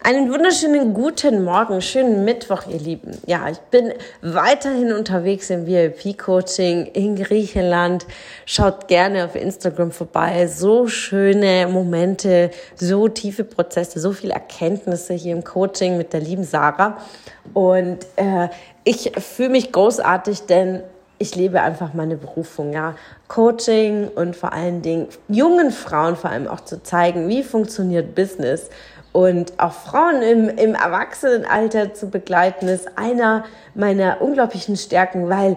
Einen wunderschönen guten Morgen, schönen Mittwoch, ihr Lieben. Ja, ich bin weiterhin unterwegs im VIP-Coaching in Griechenland. Schaut gerne auf Instagram vorbei. So schöne Momente, so tiefe Prozesse, so viele Erkenntnisse hier im Coaching mit der lieben Sarah. Und äh, ich fühle mich großartig, denn ich lebe einfach meine Berufung, ja. Coaching und vor allen Dingen jungen Frauen vor allem auch zu zeigen, wie funktioniert Business und auch Frauen im, im Erwachsenenalter zu begleiten, ist einer meiner unglaublichen Stärken, weil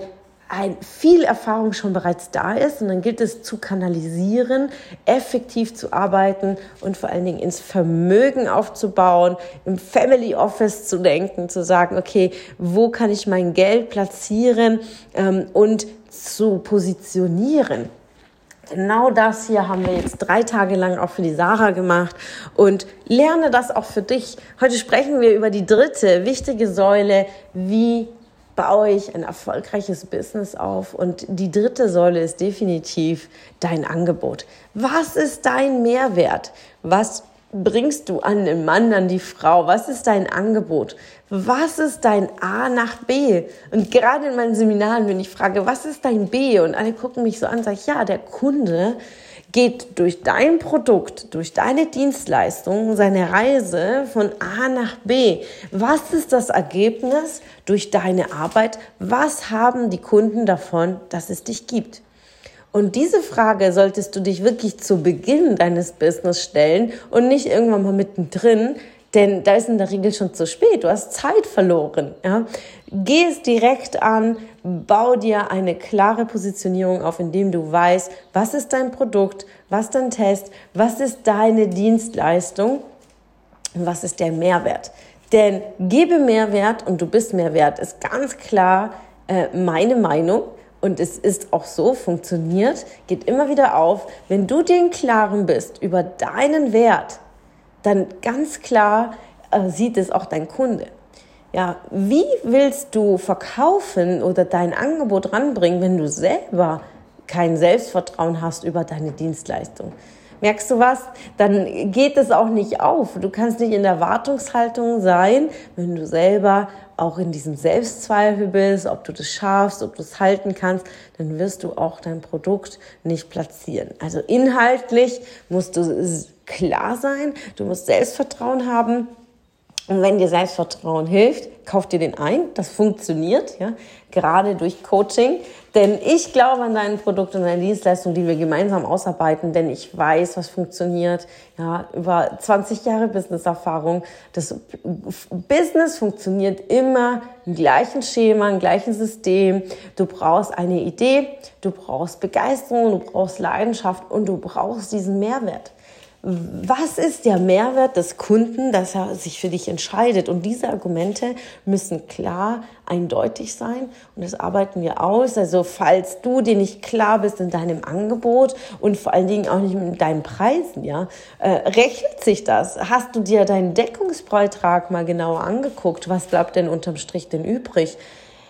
ein, viel Erfahrung schon bereits da ist. Und dann gilt es zu kanalisieren, effektiv zu arbeiten und vor allen Dingen ins Vermögen aufzubauen, im Family Office zu denken, zu sagen, okay, wo kann ich mein Geld platzieren ähm, und zu positionieren genau das hier haben wir jetzt drei Tage lang auch für die Sarah gemacht und lerne das auch für dich. Heute sprechen wir über die dritte wichtige Säule, wie baue ich ein erfolgreiches Business auf. Und die dritte Säule ist definitiv dein Angebot. Was ist dein Mehrwert? Was bringst du an den Mann, an die Frau? Was ist dein Angebot? Was ist dein A nach B? Und gerade in meinen Seminaren, wenn ich frage, was ist dein B? Und alle gucken mich so an, sage ich, ja, der Kunde geht durch dein Produkt, durch deine Dienstleistung seine Reise von A nach B. Was ist das Ergebnis durch deine Arbeit? Was haben die Kunden davon, dass es dich gibt? Und diese Frage solltest du dich wirklich zu Beginn deines Business stellen und nicht irgendwann mal mittendrin, denn da ist in der Regel schon zu spät. Du hast Zeit verloren. Ja? Geh es direkt an, bau dir eine klare Positionierung auf, indem du weißt, was ist dein Produkt, was dein Test, was ist deine Dienstleistung und was ist der Mehrwert. Denn gebe Mehrwert und du bist Mehrwert, ist ganz klar äh, meine Meinung und es ist auch so, funktioniert, geht immer wieder auf, wenn du dir im Klaren bist über deinen Wert, dann ganz klar äh, sieht es auch dein Kunde. Ja, wie willst du verkaufen oder dein Angebot ranbringen, wenn du selber kein Selbstvertrauen hast über deine Dienstleistung? Merkst du was? Dann geht es auch nicht auf. Du kannst nicht in der Wartungshaltung sein, wenn du selber auch in diesem Selbstzweifel bist, ob du das schaffst, ob du es halten kannst, dann wirst du auch dein Produkt nicht platzieren. Also inhaltlich musst du klar sein, du musst Selbstvertrauen haben. Und wenn dir Selbstvertrauen hilft, kauf dir den ein. Das funktioniert, ja, gerade durch Coaching. Denn ich glaube an dein Produkt und deine Dienstleistung, die wir gemeinsam ausarbeiten, denn ich weiß, was funktioniert. Ja, über 20 Jahre Businesserfahrung. Das Business funktioniert immer im gleichen Schema, im gleichen System. Du brauchst eine Idee, du brauchst Begeisterung, du brauchst Leidenschaft und du brauchst diesen Mehrwert was ist der Mehrwert des Kunden, dass er sich für dich entscheidet? Und diese Argumente müssen klar, eindeutig sein. Und das arbeiten wir aus. Also falls du dir nicht klar bist in deinem Angebot und vor allen Dingen auch nicht mit deinen Preisen, ja, äh, rechnet sich das? Hast du dir deinen Deckungsbeitrag mal genauer angeguckt? Was bleibt denn unterm Strich denn übrig?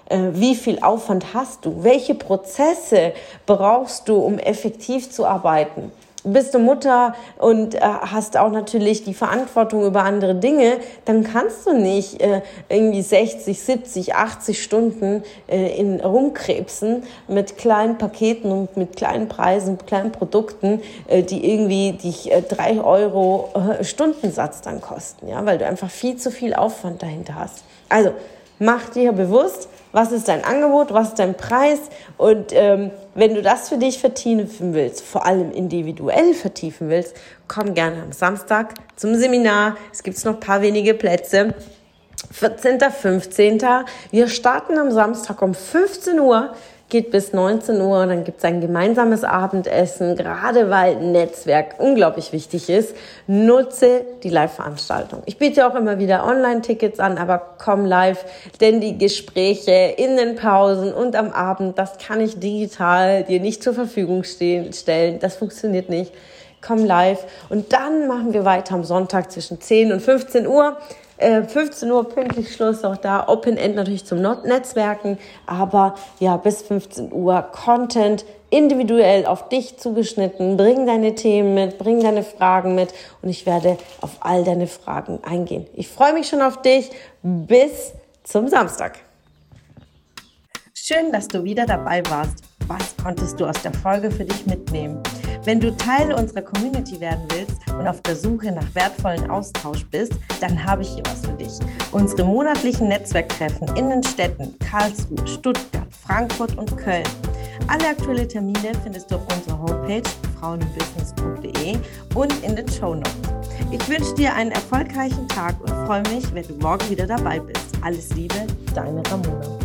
Äh, wie viel Aufwand hast du? Welche Prozesse brauchst du, um effektiv zu arbeiten? Bist du Mutter und äh, hast auch natürlich die Verantwortung über andere Dinge, dann kannst du nicht äh, irgendwie 60, 70, 80 Stunden äh, in rumkrebsen mit kleinen Paketen und mit kleinen Preisen, kleinen Produkten, äh, die irgendwie dich äh, drei Euro äh, Stundensatz dann kosten, ja, weil du einfach viel zu viel Aufwand dahinter hast. Also mach dir bewusst, was ist dein Angebot, was ist dein Preis und ähm, wenn du das für dich vertiefen willst, vor allem individuell vertiefen willst, komm gerne am Samstag zum Seminar. Es gibt noch ein paar wenige Plätze. 14., 15. Wir starten am Samstag um 15 Uhr geht bis 19 Uhr, dann gibt es ein gemeinsames Abendessen, gerade weil Netzwerk unglaublich wichtig ist. Nutze die Live-Veranstaltung. Ich biete auch immer wieder Online-Tickets an, aber komm live, denn die Gespräche in den Pausen und am Abend, das kann ich digital dir nicht zur Verfügung stellen. Das funktioniert nicht komm live. Und dann machen wir weiter am Sonntag zwischen 10 und 15 Uhr. Äh, 15 Uhr pünktlich Schluss auch da. Open End natürlich zum Netzwerken, aber ja, bis 15 Uhr Content individuell auf dich zugeschnitten. Bring deine Themen mit, bring deine Fragen mit und ich werde auf all deine Fragen eingehen. Ich freue mich schon auf dich. Bis zum Samstag. Schön, dass du wieder dabei warst. Was konntest du aus der Folge für dich mitnehmen? Wenn du Teil unserer Community werden willst und auf der Suche nach wertvollen Austausch bist, dann habe ich hier was für dich. Unsere monatlichen Netzwerktreffen in den Städten Karlsruhe, Stuttgart, Frankfurt und Köln. Alle aktuellen Termine findest du auf unserer Homepage frauenbusiness.de und in den Show Notes. Ich wünsche dir einen erfolgreichen Tag und freue mich, wenn du morgen wieder dabei bist. Alles Liebe, deine Ramona.